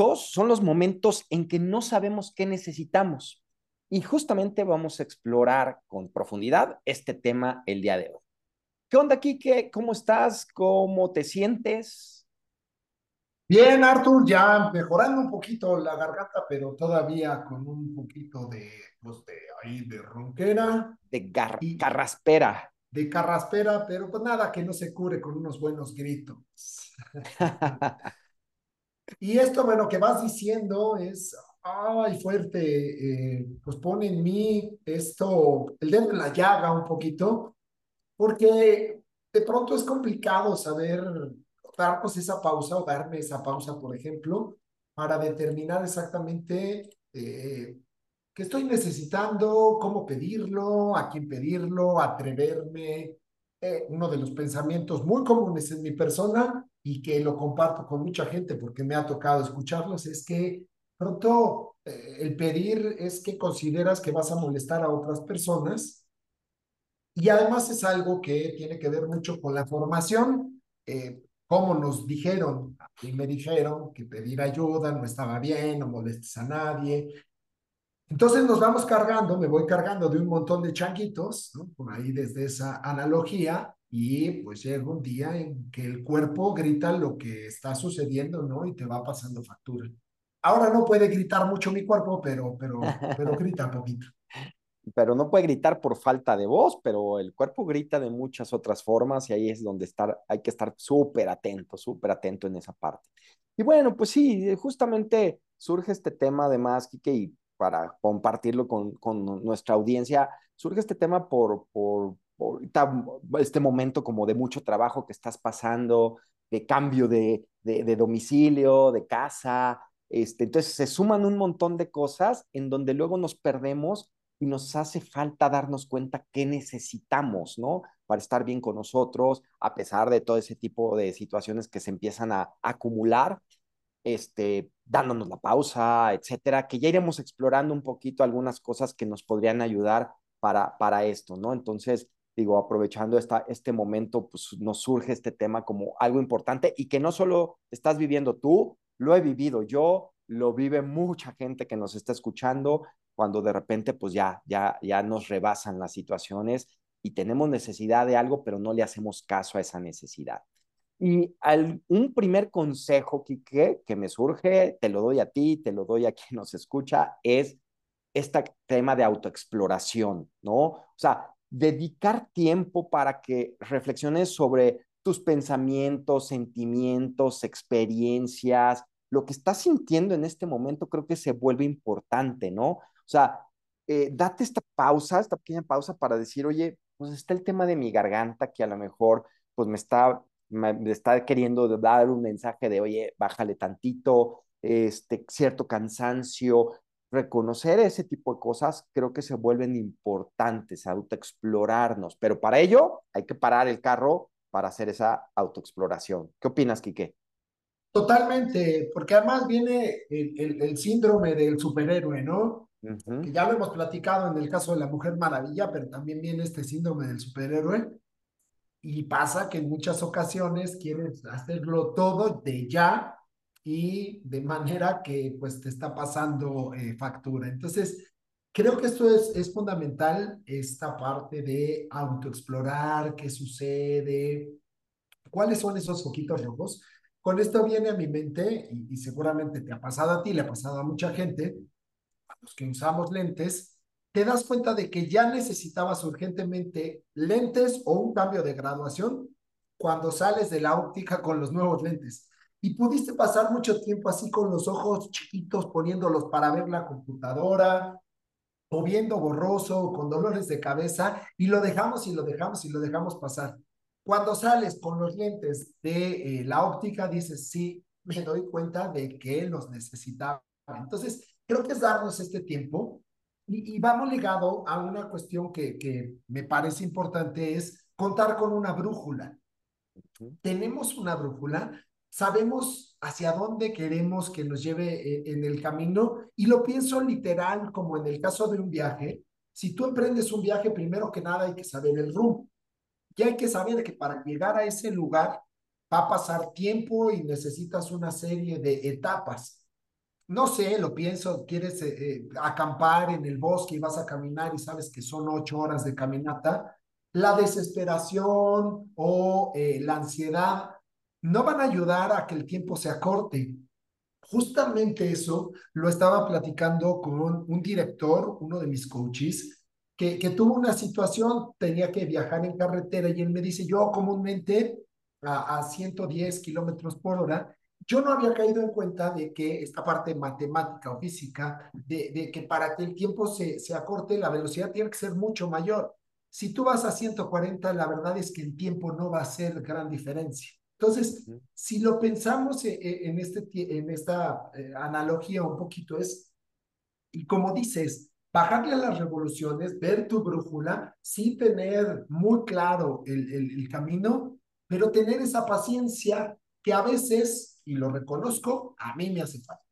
Muchos son los momentos en que no sabemos qué necesitamos y justamente vamos a explorar con profundidad este tema el día de hoy. ¿Qué onda, Kike? ¿Cómo estás? ¿Cómo te sientes? Bien, Arthur, ya mejorando un poquito la garganta, pero todavía con un poquito de, pues de ahí, de ronquera. De carraspera. De carraspera, pero pues nada, que no se cure con unos buenos gritos. Y esto, bueno, que vas diciendo es, ay, fuerte, eh, pues pone en mí esto, el dedo en la llaga un poquito, porque de pronto es complicado saber darnos esa pausa o darme esa pausa, por ejemplo, para determinar exactamente eh, qué estoy necesitando, cómo pedirlo, a quién pedirlo, atreverme. Eh, uno de los pensamientos muy comunes en mi persona y que lo comparto con mucha gente porque me ha tocado escucharlos, es que pronto eh, el pedir es que consideras que vas a molestar a otras personas y además es algo que tiene que ver mucho con la formación, eh, como nos dijeron, y me dijeron que pedir ayuda no estaba bien, no molestes a nadie. Entonces nos vamos cargando, me voy cargando de un montón de changuitos, por ahí desde esa analogía, y pues llega un día en que el cuerpo grita lo que está sucediendo, ¿no? Y te va pasando factura. Ahora no puede gritar mucho mi cuerpo, pero, pero, pero grita poquito. Pero no puede gritar por falta de voz, pero el cuerpo grita de muchas otras formas y ahí es donde estar, hay que estar súper atento, súper atento en esa parte. Y bueno, pues sí, justamente surge este tema además, Kike, y para compartirlo con, con nuestra audiencia, surge este tema por, por, ahorita este momento como de mucho trabajo que estás pasando, de cambio de, de, domicilio, de casa, este, entonces se suman un montón de cosas en donde luego nos perdemos y nos hace falta darnos cuenta qué necesitamos, ¿no? Para estar bien con nosotros, a pesar de todo ese tipo de situaciones que se empiezan a, acumular, este, dándonos la pausa, etcétera, que ya iremos explorando un poquito algunas cosas que nos podrían ayudar para, para esto, ¿no? Entonces, digo, aprovechando esta, este momento, pues nos surge este tema como algo importante y que no solo estás viviendo tú, lo he vivido yo, lo vive mucha gente que nos está escuchando cuando de repente pues ya, ya, ya nos rebasan las situaciones y tenemos necesidad de algo, pero no le hacemos caso a esa necesidad. Y al, un primer consejo, Quique, que me surge, te lo doy a ti, te lo doy a quien nos escucha, es este tema de autoexploración, ¿no? O sea, dedicar tiempo para que reflexiones sobre tus pensamientos, sentimientos, experiencias, lo que estás sintiendo en este momento creo que se vuelve importante, ¿no? O sea, eh, date esta pausa, esta pequeña pausa para decir, oye, pues está el tema de mi garganta que a lo mejor pues me está, me, está queriendo dar un mensaje de, oye, bájale tantito, este, cierto cansancio, reconocer ese tipo de cosas creo que se vuelven importantes, autoexplorarnos, pero para ello hay que parar el carro para hacer esa autoexploración. ¿Qué opinas, Quique? Totalmente, porque además viene el, el, síndrome del superhéroe, ¿no? Que ya lo hemos platicado en el caso de la Mujer Maravilla, pero también viene este síndrome del superhéroe. Y pasa que en muchas ocasiones quieres hacerlo todo de ya y de manera que pues te está pasando eh, factura. Entonces, creo que esto es, es fundamental, esta parte de autoexplorar, qué sucede, cuáles son esos foquitos rojos. Con esto viene a mi mente, y, y seguramente te ha pasado a ti, le ha pasado a mucha gente, a los que usamos lentes, te das cuenta de que ya necesitabas urgentemente lentes o un cambio de graduación cuando sales de la óptica con los nuevos lentes y pudiste pasar mucho tiempo así con los ojos chiquitos poniéndolos para ver la computadora o viendo borroso, con dolores de cabeza, y lo dejamos y lo dejamos y lo dejamos pasar. Cuando sales con los lentes de eh, la óptica, dices, sí, me doy cuenta de que los necesitaba. Entonces, creo que es darnos este tiempo y, y vamos ligado a una cuestión que, que me parece importante, es contar con una brújula. Tenemos una brújula, sabemos hacia dónde queremos que nos lleve eh, en el camino y lo pienso literal como en el caso de un viaje. Si tú emprendes un viaje, primero que nada hay que saber el rumbo. Y hay que saber que para llegar a ese lugar va a pasar tiempo y necesitas una serie de etapas. No sé, lo pienso, quieres eh, eh, acampar en el bosque y vas a caminar y sabes que son ocho horas de caminata, la desesperación o eh, la ansiedad no van a ayudar a que el tiempo se acorte. Justamente eso lo estaba platicando con un director, uno de mis coaches, que, tuvo una situación, tenía que viajar en carretera y él me dice, yo comúnmente a, a 110 kilómetros por hora, yo no había caído en cuenta de que esta parte matemática o física, de, de, que para que el tiempo se, se acorte, la velocidad tiene que ser mucho mayor. Si tú vas a 140, la verdad es que el tiempo no va a ser gran diferencia. Entonces, uh -huh. si lo pensamos en, en, este, en esta eh, analogía un poquito, es, y como dices, bajarle a las revoluciones, ver tu brújula, sí tener muy claro el, el, el camino, pero tener esa paciencia que a veces, y lo reconozco, a mí me hace falta.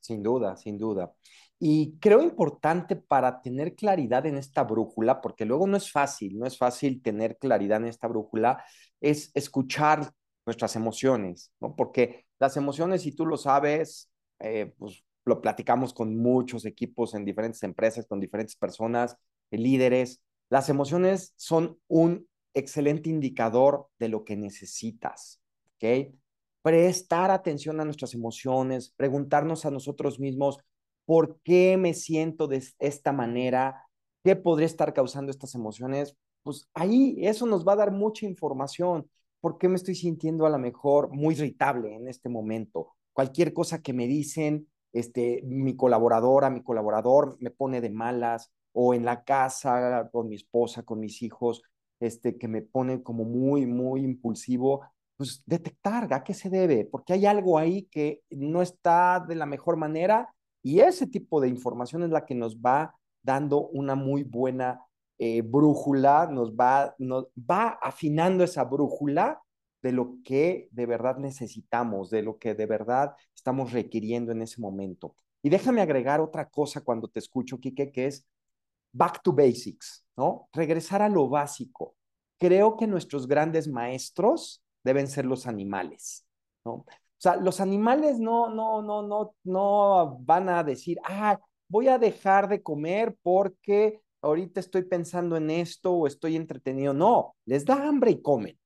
Sin duda, sin duda. Y creo importante para tener claridad en esta brújula, porque luego no es fácil, no es fácil tener claridad en esta brújula, es escuchar nuestras emociones, ¿no? Porque las emociones, si tú lo sabes, eh, pues lo platicamos con muchos equipos en diferentes empresas, con diferentes personas, líderes. Las emociones son un excelente indicador de lo que necesitas, ¿ok? Prestar atención a nuestras emociones, preguntarnos a nosotros mismos, ¿por qué me siento de esta manera? ¿Qué podría estar causando estas emociones? Pues ahí eso nos va a dar mucha información. ¿Por qué me estoy sintiendo a lo mejor muy irritable en este momento? Cualquier cosa que me dicen, este, mi colaboradora, mi colaborador me pone de malas, o en la casa con mi esposa, con mis hijos, este, que me pone como muy, muy impulsivo, pues detectar a qué se debe, porque hay algo ahí que no está de la mejor manera y ese tipo de información es la que nos va dando una muy buena eh, brújula, nos va, nos va afinando esa brújula de lo que de verdad necesitamos, de lo que de verdad estamos requiriendo en ese momento. Y déjame agregar otra cosa cuando te escucho, Quique, que es back to basics, ¿no? Regresar a lo básico. Creo que nuestros grandes maestros deben ser los animales, ¿no? O sea, los animales no, no, no, no, no van a decir, ah, voy a dejar de comer porque ahorita estoy pensando en esto o estoy entretenido. No, les da hambre y comen.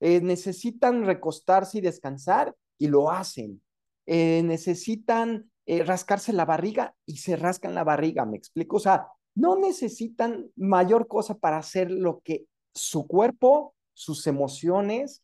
Eh, necesitan recostarse y descansar y lo hacen. Eh, necesitan eh, rascarse la barriga y se rascan la barriga, ¿me explico? O sea, no necesitan mayor cosa para hacer lo que su cuerpo, sus emociones,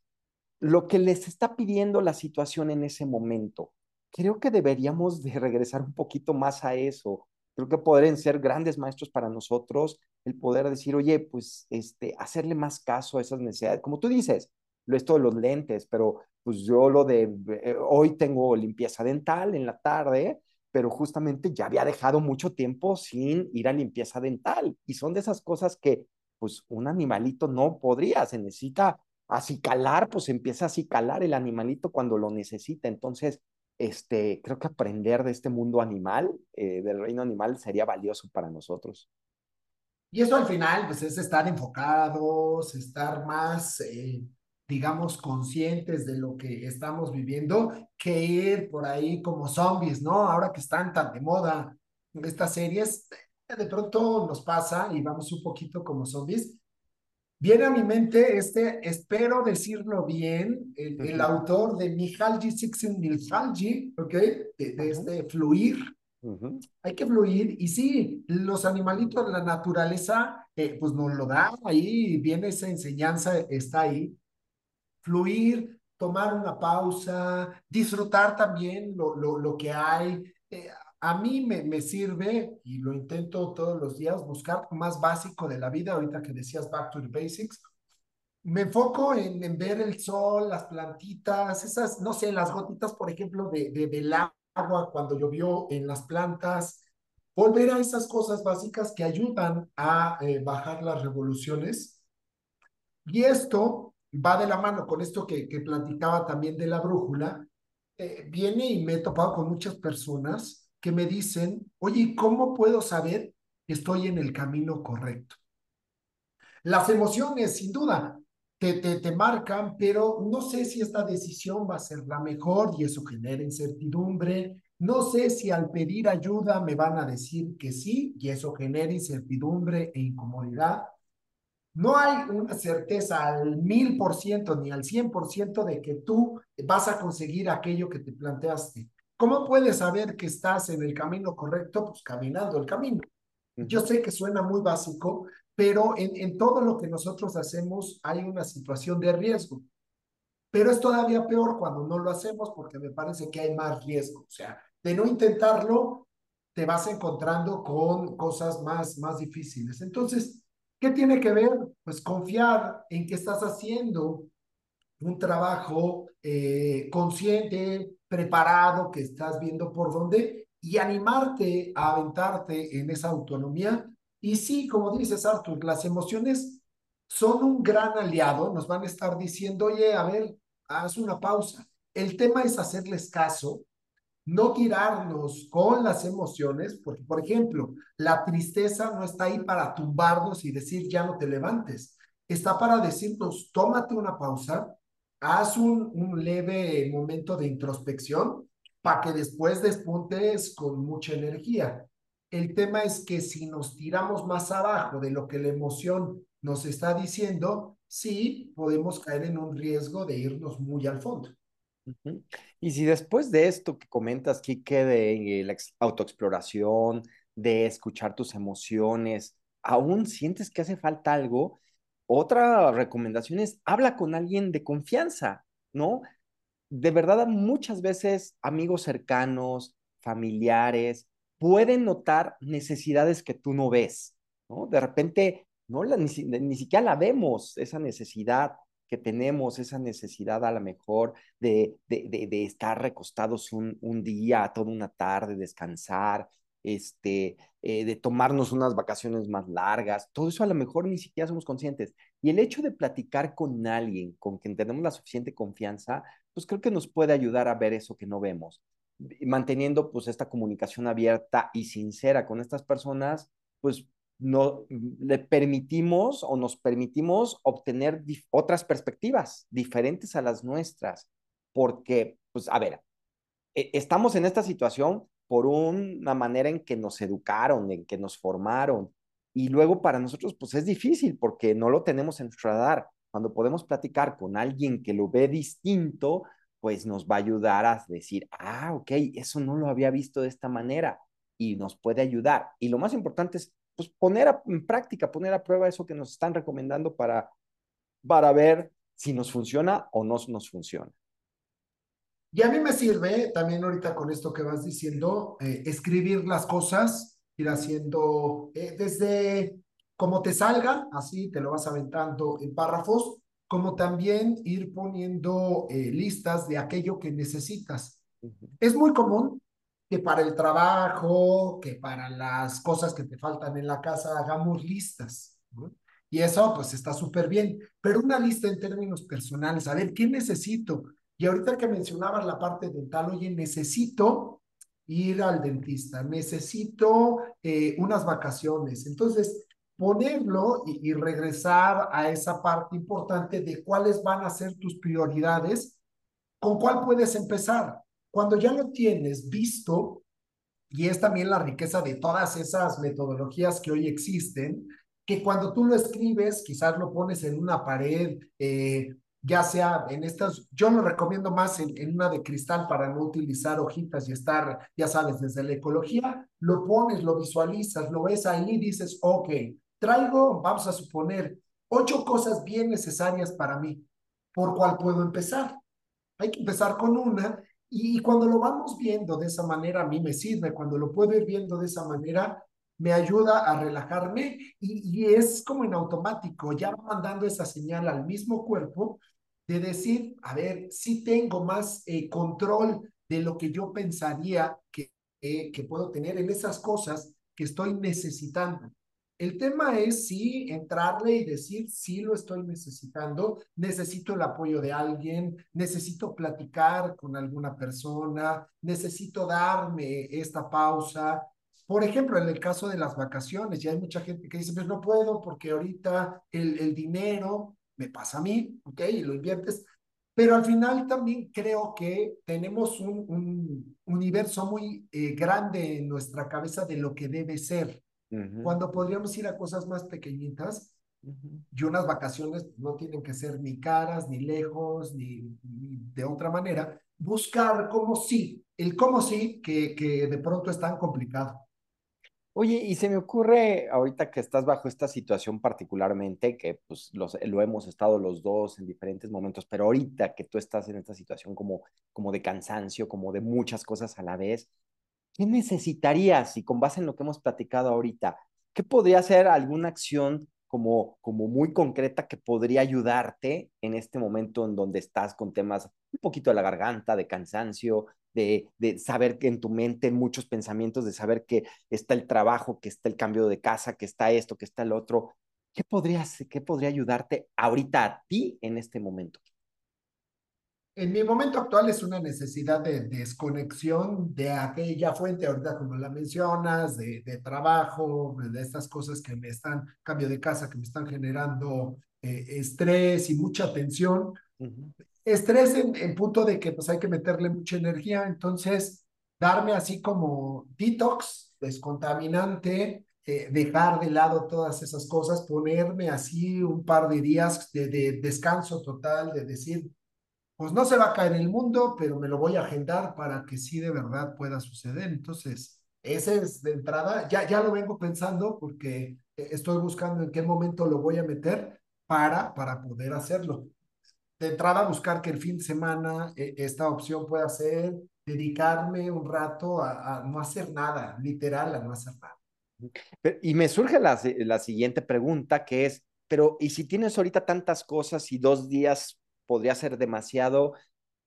lo que les está pidiendo la situación en ese momento. Creo que deberíamos de regresar un poquito más a eso. Creo que podrían ser grandes maestros para nosotros el poder decir, oye, pues este, hacerle más caso a esas necesidades. Como tú dices, esto de los lentes, pero pues yo lo de, eh, hoy tengo limpieza dental en la tarde, pero justamente ya había dejado mucho tiempo sin ir a limpieza dental. Y son de esas cosas que pues un animalito no podría, se necesita acicalar, pues empieza a acicalar el animalito cuando lo necesita. Entonces, este, creo que aprender de este mundo animal, eh, del reino animal, sería valioso para nosotros. Y eso al final, pues es estar enfocados, estar más, eh, digamos, conscientes de lo que estamos viviendo, que ir por ahí como zombies, ¿no? Ahora que están tan de moda estas series, de pronto nos pasa y vamos un poquito como zombies. Viene a mi mente este, espero decirlo bien, el, uh -huh. el autor de Mihalji Csikszentmihalyi, ¿ok? De, de uh -huh. este fluir. Uh -huh. Hay que fluir y sí, los animalitos, la naturaleza, eh, pues nos lo da ahí, viene esa enseñanza, está ahí. Fluir, tomar una pausa, disfrutar también lo, lo, lo que hay. Eh, a mí me, me, sirve, y lo intento todos los días, buscar más básico de la vida, ahorita que decías back to the basics, me enfoco en, ver el sol, las plantitas, esas, no sé, las gotitas, por ejemplo, de, de, del agua cuando llovió en las plantas, volver a esas cosas básicas que ayudan a eh, bajar las revoluciones. Y esto va de la mano con esto que, que platicaba también de la brújula, eh, viene y me he topado con muchas personas que me dicen, oye, ¿cómo puedo saber que estoy en el camino correcto? Las emociones, sin duda. te, te, te marcan, pero no sé si esta decisión va a ser la mejor y eso genera incertidumbre. No sé si al pedir ayuda me van a decir que sí y eso genera incertidumbre e incomodidad. No hay una certeza al mil por ciento ni al cien por ciento de que tú vas a conseguir aquello que te planteaste. ¿Cómo puedes saber que estás en el camino correcto? Pues caminando el camino. Yo sé que suena muy básico, pero en, en todo lo que nosotros hacemos hay una situación de riesgo. Pero es todavía peor cuando no lo hacemos porque me parece que hay más riesgo. O sea, de no intentarlo, te vas encontrando con cosas más, más difíciles. Entonces, ¿qué tiene que ver? Pues confiar en que estás haciendo un trabajo eh, consciente, preparado, que estás viendo por dónde y animarte a aventarte en esa autonomía. Y sí, como dices, Arthur, las emociones son un gran aliado, nos van a estar diciendo, oye, a ver, haz una pausa. El tema es hacerles caso, no tirarnos con las emociones, porque, por ejemplo, la tristeza no está ahí para tumbarnos y decir, ya no te levantes. Está para decirnos, tómate una pausa, haz un, un leve momento de introspección para que después despuntes con mucha energía. El tema es que si nos tiramos más abajo de lo que la emoción nos está diciendo, sí podemos caer en un riesgo de irnos muy al fondo. Y si después de esto que comentas, Kike, de la autoexploración, de escuchar tus emociones, aún sientes que hace falta algo, otra recomendación es habla con alguien de confianza, ¿no? De verdad, muchas veces amigos cercanos, familiares, pueden notar necesidades que tú no ves, ¿no? De repente, no la, ni, ni siquiera la vemos, esa necesidad que tenemos, esa necesidad a lo mejor de, de, estar recostados un, día, toda una tarde, descansar, este, eh, de tomarnos unas vacaciones más largas, todo eso a lo mejor ni siquiera somos conscientes. Y el hecho de platicar con alguien con quien tenemos la suficiente confianza, pues creo que nos puede ayudar a ver eso que no vemos. Manteniendo pues esta comunicación abierta y sincera con estas personas, pues no le permitimos o nos permitimos obtener otras perspectivas diferentes a las nuestras, porque, pues, a ver, e estamos en esta situación por una manera en que nos educaron, en que nos formaron, y luego para nosotros, pues, es difícil porque no lo tenemos en nuestro radar. Cuando podemos platicar con alguien que lo ve distinto, pues nos va a ayudar a decir, ah, ok, eso no lo había visto de esta manera y nos puede ayudar. Y lo más importante es pues, poner en práctica, poner a prueba eso que nos están recomendando para, para ver si nos funciona o no nos funciona. Y a mí me sirve también ahorita con esto que vas diciendo, eh, escribir las cosas, ir haciendo eh, desde como te salga, así te lo vas aventando en párrafos, como también ir poniendo eh, listas de aquello que necesitas. Uh -huh. Es muy común que para el trabajo, que para las cosas que te faltan en la casa, hagamos listas. ¿no? Y eso pues está súper bien, pero una lista en términos personales, a ver, ¿qué necesito? Y ahorita que mencionabas la parte dental, oye, necesito ir al dentista, necesito eh, unas vacaciones. Entonces, ponerlo y, regresar a esa parte importante de cuáles van a ser tus prioridades, con cuál puedes empezar. Cuando ya lo tienes visto, y es también la riqueza de todas esas metodologías que hoy existen, que cuando tú lo escribes, quizás lo pones en una pared, eh, ya sea en estas, yo lo recomiendo más en, en, una de cristal para no utilizar hojitas y estar, ya sabes, desde la ecología, lo pones, lo visualizas, lo ves ahí y dices, ok, traigo, vamos a suponer, ocho cosas bien necesarias para mí, ¿por cuál puedo empezar? Hay que empezar con una y cuando lo vamos viendo de esa manera, a mí me sirve, cuando lo puedo ir viendo de esa manera, me ayuda a relajarme y, y es como en automático, ya mandando esa señal al mismo cuerpo de decir, a ver, si tengo más eh, control de lo que yo pensaría que, eh, que puedo tener en esas cosas que estoy necesitando. El tema es sí entrarle y decir, sí lo estoy necesitando, necesito el apoyo de alguien, necesito platicar con alguna persona, necesito darme esta pausa. Por ejemplo, en el caso de las vacaciones, ya hay mucha gente que dice, pues no puedo porque ahorita el, el dinero, me pasa a mí, ¿ok? Y lo inviertes. Pero al final también creo que tenemos un, un universo muy eh, grande en nuestra cabeza de lo que debe ser, cuando podríamos ir a cosas más pequeñitas y unas vacaciones no tienen que ser ni caras, ni lejos, ni, de otra manera. Buscar cómo sí, el cómo sí, que, que de pronto es tan complicado. Oye, y se me ocurre ahorita que estás bajo esta situación particularmente, que pues los, lo hemos estado los dos en diferentes momentos, pero ahorita que tú estás en esta situación como, como de cansancio, como de muchas cosas a la vez, ¿qué necesitarías? Y con base en lo que hemos platicado ahorita, ¿qué podría ser alguna acción como, como muy concreta que podría ayudarte en este momento en donde estás con temas un poquito de la garganta, de cansancio, de, de saber que en tu mente muchos pensamientos, de saber que está el trabajo, que está el cambio de casa, que está esto, que está el otro. ¿Qué podría, qué podría ayudarte ahorita a ti en este momento? En mi momento actual es una necesidad de desconexión de aquella fuente, ahorita como la mencionas, de, de trabajo, de estas cosas que me están, cambio de casa, que me están generando eh, estrés y mucha tensión. Estrés en, en, punto de que pues hay que meterle mucha energía, entonces darme así como detox, descontaminante, eh, dejar de lado todas esas cosas, ponerme así un par de días de, de descanso total, de decir, pues no se va a caer el mundo, pero me lo voy a agendar para que sí de verdad pueda suceder. Entonces, ese es de entrada, ya, ya lo vengo pensando porque eh, estoy buscando en qué momento lo voy a meter para, para poder hacerlo. De entrada, buscar que el fin de semana eh, esta opción pueda ser dedicarme un rato a, a, no hacer nada, literal, a no hacer nada. Y me surge la, la siguiente pregunta que es, pero ¿y si tienes ahorita tantas cosas y dos días podría ser demasiado,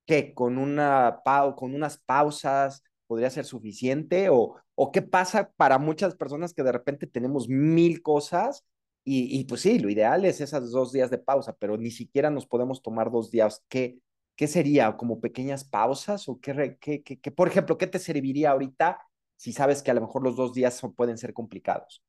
que con, una con unas pausas podría ser suficiente o, o qué pasa para muchas personas que de repente tenemos mil cosas y, y, pues sí, lo ideal es esas dos días de pausa, pero ni siquiera nos podemos tomar dos días. ¿Qué, qué sería? ¿Como pequeñas pausas? ¿O qué, qué, qué, por ejemplo, qué te serviría ahorita si sabes que a lo mejor los dos días son, pueden ser complicados?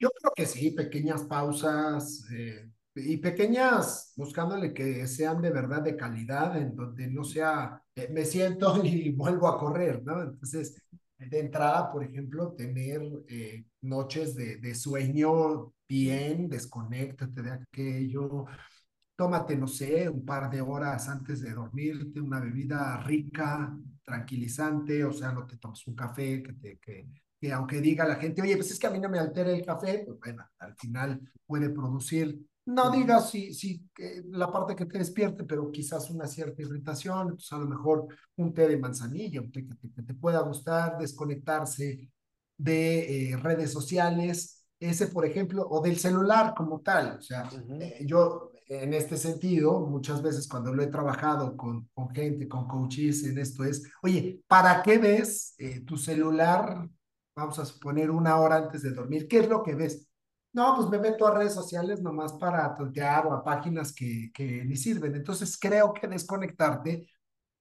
Yo creo que sí, pequeñas pausas, eh, y pequeñas, buscándole que sean de verdad de calidad, en donde no sea, eh, me siento y vuelvo a correr, ¿no? Entonces, de entrada, por ejemplo, tener eh, noches de, de, sueño bien, desconéctate de aquello, tómate, no sé, un par de horas antes de dormirte, una bebida rica, tranquilizante, o sea, no te tomes un café que que, que aunque diga la gente, oye, pues es que a mí no me altera el café, pues bueno, al final puede producir no digas si, si eh, la parte que te despierte, pero quizás una cierta irritación, pues a lo mejor un té de manzanilla, un té que te, que te pueda gustar, desconectarse de eh, redes sociales, ese por ejemplo, o del celular como tal. O sea, uh -huh. eh, yo en este sentido, muchas veces cuando lo he trabajado con, con gente, con coaches en esto es, oye, ¿para qué ves tu celular? Vamos a suponer una hora antes de dormir. ¿Qué es lo que ves? No, pues me meto a redes sociales nomás para tontear o a páginas que, que ni sirven. Entonces creo que desconectarte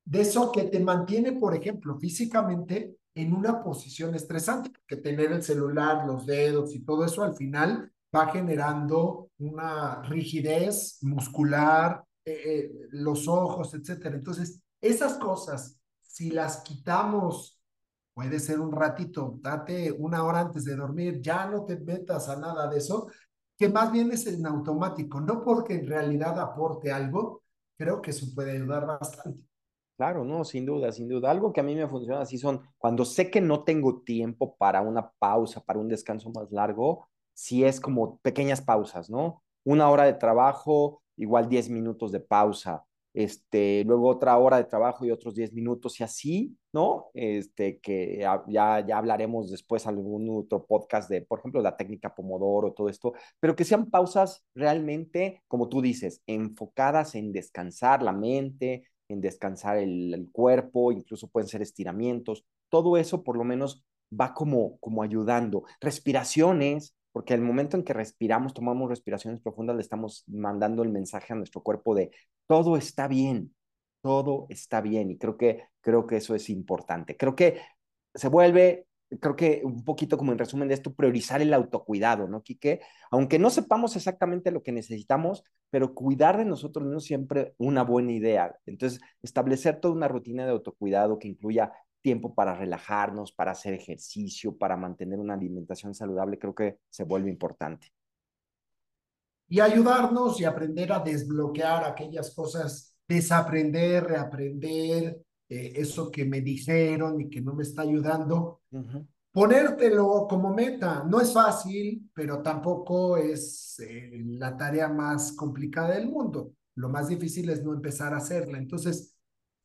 de eso que te mantiene, por ejemplo, físicamente en una posición estresante, que tener el celular, los dedos y todo eso al final va generando una rigidez muscular, eh, eh, los ojos, etcétera. Entonces, esas cosas, si las quitamos Puede ser un ratito, date una hora antes de dormir, ya no te metas a nada de eso, que más bien es en automático, no porque en realidad aporte algo, creo que eso puede ayudar bastante. Claro, no, sin duda, sin duda. Algo que a mí me funciona así son cuando sé que no tengo tiempo para una pausa, para un descanso más largo, si es como pequeñas pausas, ¿no? Una hora de trabajo, igual 10 minutos de pausa este, luego otra hora de trabajo y otros 10 minutos y así, ¿no? Este, que ya, ya hablaremos después algún otro podcast de, por ejemplo, la técnica Pomodoro, todo esto, pero que sean pausas realmente, como tú dices, enfocadas en descansar la mente, en descansar el, el cuerpo, incluso pueden ser estiramientos, todo eso por lo menos va como, como ayudando. Respiraciones, porque el momento en que respiramos, tomamos respiraciones profundas, le estamos mandando el mensaje a nuestro cuerpo de todo está bien, todo está bien. Y creo que, creo que eso es importante. Creo que se vuelve creo que un poquito como en resumen de esto, priorizar el autocuidado, ¿no, Quique? Aunque no sepamos exactamente lo que necesitamos, pero cuidar de nosotros no es siempre una buena idea. Entonces, establecer toda una rutina de autocuidado que incluya tiempo para relajarnos, para hacer ejercicio, para mantener una alimentación saludable, creo que se vuelve importante. Y ayudarnos y aprender a desbloquear aquellas cosas, desaprender, reaprender, eh, eso que me dijeron y que no me está ayudando. Ponértelo como meta, no es fácil, pero tampoco es eh, la tarea más complicada del mundo. Lo más difícil es no empezar a hacerla. Entonces,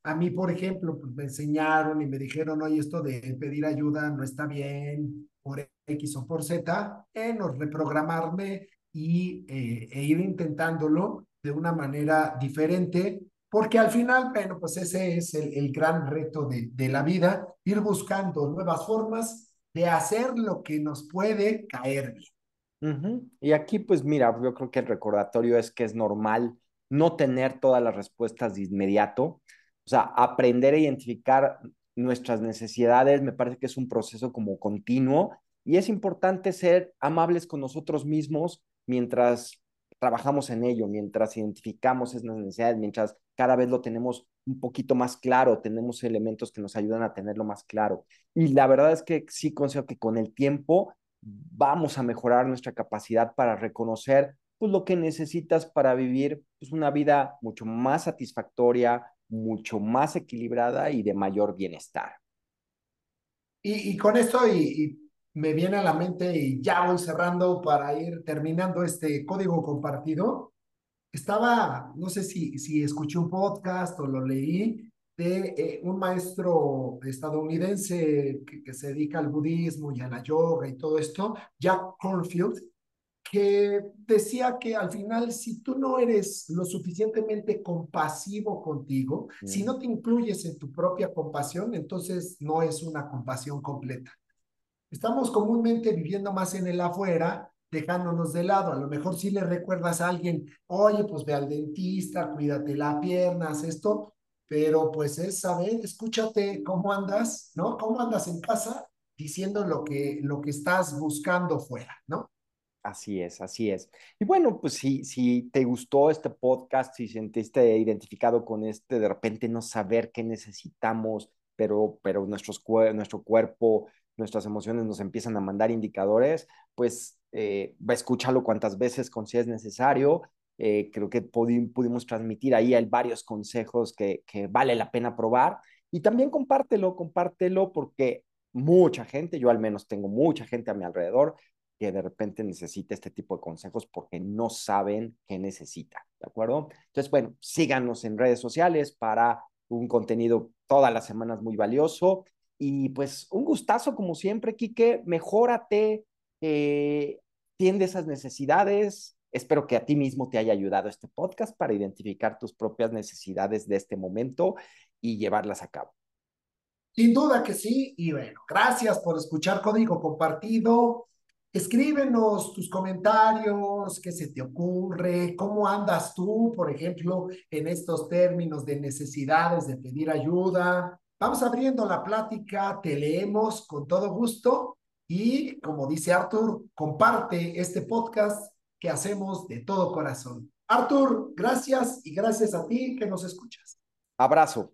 a mí, por ejemplo, pues me enseñaron y me dijeron, oye, esto de pedir ayuda no está bien por X o por Z, en reprogramarme y, eh, e ir intentándolo de una manera diferente porque al final, bueno, pues ese es el, el gran reto de, de, la vida, ir buscando nuevas formas de hacer lo que nos puede caer bien. Y aquí, pues mira, yo creo que el recordatorio es que es normal no tener todas las respuestas de inmediato, sea, aprender a identificar nuestras necesidades, me parece que es un proceso como continuo y es importante ser amables con nosotros mismos mientras trabajamos en ello, mientras identificamos esas necesidades, mientras cada vez lo tenemos un poquito más claro, tenemos elementos que nos ayudan a tenerlo más claro. Y la verdad es que sí considero que con el tiempo vamos a mejorar nuestra capacidad para reconocer pues, lo que necesitas para vivir pues, una vida mucho más satisfactoria, mucho más equilibrada y de mayor bienestar. Y, con esto, y me viene a la mente y ya voy cerrando para ir terminando este código compartido. Estaba, no sé si, si escuché un podcast o lo leí de eh, un maestro estadounidense que, que, se dedica al budismo y a la yoga y todo esto, Jack Cornfield, que decía que al final si tú no eres lo suficientemente compasivo contigo, mm. si no te incluyes en tu propia compasión, entonces no es una compasión completa. Estamos comúnmente viviendo más en el afuera, dejándonos de lado. A lo mejor si le recuerdas a alguien, oye, pues ve al dentista, cuídate la pierna, haz esto, pero pues es saber, escúchate cómo andas, ¿no? ¿Cómo andas en casa? Diciendo lo que, lo que estás buscando fuera, ¿no? Así es, así es. Y bueno, pues si, si te gustó este podcast, si sentiste identificado con este, de repente no saber qué necesitamos, pero, pero nuestros, nuestro cuerpo nuestras emociones nos empiezan a mandar indicadores, pues eh, escúchalo cuantas veces consideres necesario. Eh, creo que pudimos transmitir ahí varios consejos que, que vale la pena probar. Y también compártelo, compártelo porque mucha gente, yo al menos tengo mucha gente a mi alrededor que de repente necesita este tipo de consejos porque no saben qué necesita, ¿de acuerdo? Entonces, bueno, síganos en redes sociales para un contenido todas las semanas muy valioso y pues un gustazo como siempre, Quique, mejórate, eh, tiende esas necesidades. Espero que a ti mismo te haya ayudado este podcast para identificar tus propias necesidades de este momento y llevarlas a cabo. Sin duda que sí, y bueno, gracias por escuchar Código Compartido. Escríbenos tus comentarios, qué se te ocurre, cómo andas tú, por ejemplo, en estos términos de necesidades, de pedir ayuda, Vamos abriendo la plática, te leemos con todo gusto y como dice Arthur, comparte este podcast que hacemos de todo corazón. Arthur, gracias y gracias a ti que nos escuchas. Abrazo.